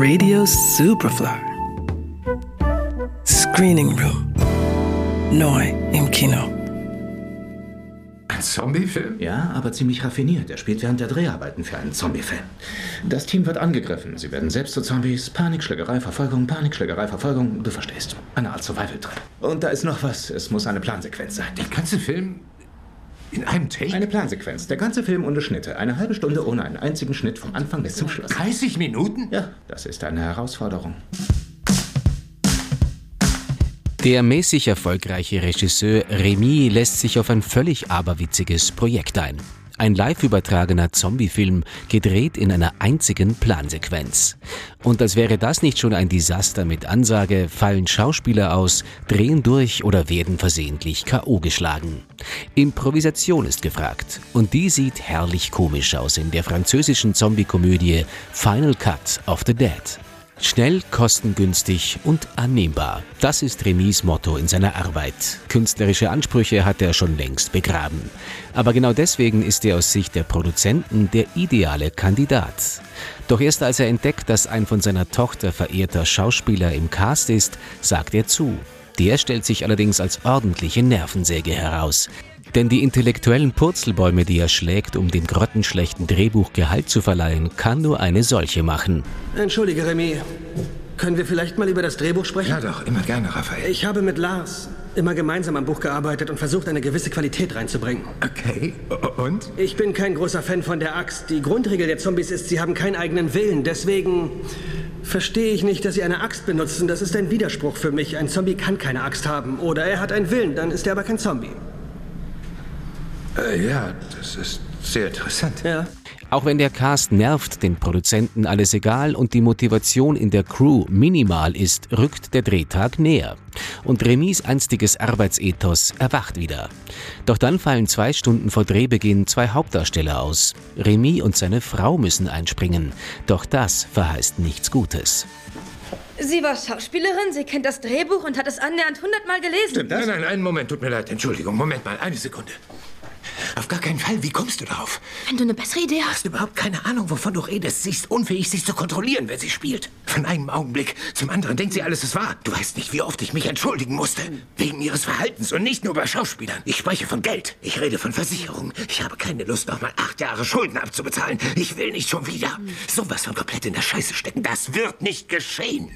Radio Superfly. Screening Room. Neu im Kino. Ein Zombiefilm? Ja, aber ziemlich raffiniert. Er spielt während der Dreharbeiten für einen Zombiefilm. Das Team wird angegriffen. Sie werden selbst zu Zombies. Panikschlägerei, Verfolgung, Panikschlägerei, Verfolgung. Du verstehst. Eine Art Survival-Trip. Und da ist noch was. Es muss eine Plansequenz sein. Der ganze Film in einem Take? Eine Plansequenz. Der ganze Film ohne Schnitte. Eine halbe Stunde ohne einen einzigen Schnitt vom Anfang bis zum Schluss. 30 Minuten? Ja, das ist eine Herausforderung. Der mäßig erfolgreiche Regisseur Remy lässt sich auf ein völlig aberwitziges Projekt ein. Ein live übertragener Zombiefilm, gedreht in einer einzigen Plansequenz. Und als wäre das nicht schon ein Desaster mit Ansage, fallen Schauspieler aus, drehen durch oder werden versehentlich K.O. geschlagen. Improvisation ist gefragt. Und die sieht herrlich komisch aus in der französischen Zombie-Komödie Final Cut of the Dead. Schnell, kostengünstig und annehmbar. Das ist Remis Motto in seiner Arbeit. Künstlerische Ansprüche hat er schon längst begraben. Aber genau deswegen ist er aus Sicht der Produzenten der ideale Kandidat. Doch erst als er entdeckt, dass ein von seiner Tochter verehrter Schauspieler im Cast ist, sagt er zu. Der stellt sich allerdings als ordentliche Nervensäge heraus. Denn die intellektuellen Purzelbäume, die er schlägt, um dem grottenschlechten Drehbuch Gehalt zu verleihen, kann nur eine solche machen. Entschuldige, Remy. Können wir vielleicht mal über das Drehbuch sprechen? Ja, doch, immer gerne, Raphael. Ich habe mit Lars immer gemeinsam am Buch gearbeitet und versucht, eine gewisse Qualität reinzubringen. Okay, und? Ich bin kein großer Fan von der Axt. Die Grundregel der Zombies ist, sie haben keinen eigenen Willen. Deswegen verstehe ich nicht, dass sie eine Axt benutzen. Das ist ein Widerspruch für mich. Ein Zombie kann keine Axt haben. Oder er hat einen Willen, dann ist er aber kein Zombie. Äh, ja, das ist sehr interessant. Ja. Auch wenn der Cast nervt, den Produzenten alles egal und die Motivation in der Crew minimal ist, rückt der Drehtag näher. Und Remis einstiges Arbeitsethos erwacht wieder. Doch dann fallen zwei Stunden vor Drehbeginn zwei Hauptdarsteller aus. Remy und seine Frau müssen einspringen. Doch das verheißt nichts Gutes. Sie war Schauspielerin, sie kennt das Drehbuch und hat es annähernd hundertmal gelesen. Stimmt das? Nein, nein, einen Moment, tut mir leid. Entschuldigung, Moment mal, eine Sekunde. Auf gar keinen Fall. Wie kommst du darauf? Wenn du eine bessere Idee hast. Du hast überhaupt keine Ahnung, wovon du redest. Sie ist unfähig, sich zu kontrollieren, wer sie spielt. Von einem Augenblick zum anderen denkt sie, alles ist wahr. Du weißt nicht, wie oft ich mich entschuldigen musste. Wegen ihres Verhaltens und nicht nur bei Schauspielern. Ich spreche von Geld. Ich rede von Versicherung. Ich habe keine Lust, noch mal acht Jahre Schulden abzubezahlen. Ich will nicht schon wieder. Sowas von komplett in der Scheiße stecken. Das wird nicht geschehen.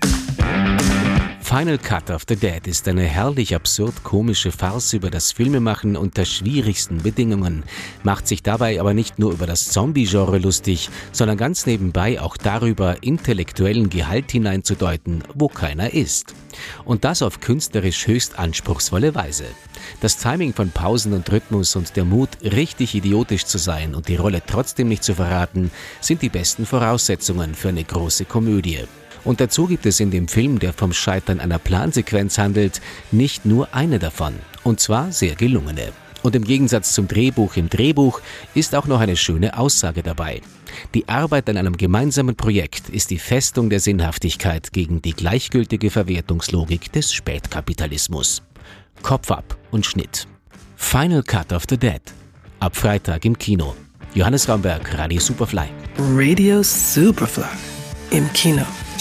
Final Cut of the Dead ist eine herrlich absurd komische Farce über das Filmemachen unter schwierigsten Bedingungen, macht sich dabei aber nicht nur über das Zombie-Genre lustig, sondern ganz nebenbei auch darüber, intellektuellen Gehalt hineinzudeuten, wo keiner ist. Und das auf künstlerisch höchst anspruchsvolle Weise. Das Timing von Pausen und Rhythmus und der Mut, richtig idiotisch zu sein und die Rolle trotzdem nicht zu verraten, sind die besten Voraussetzungen für eine große Komödie. Und dazu gibt es in dem Film, der vom Scheitern einer Plansequenz handelt, nicht nur eine davon. Und zwar sehr gelungene. Und im Gegensatz zum Drehbuch im Drehbuch ist auch noch eine schöne Aussage dabei. Die Arbeit an einem gemeinsamen Projekt ist die Festung der Sinnhaftigkeit gegen die gleichgültige Verwertungslogik des Spätkapitalismus. Kopf ab und Schnitt. Final Cut of the Dead. Ab Freitag im Kino. Johannes Raumberg, Radio Superfly. Radio Superfly. Im Kino.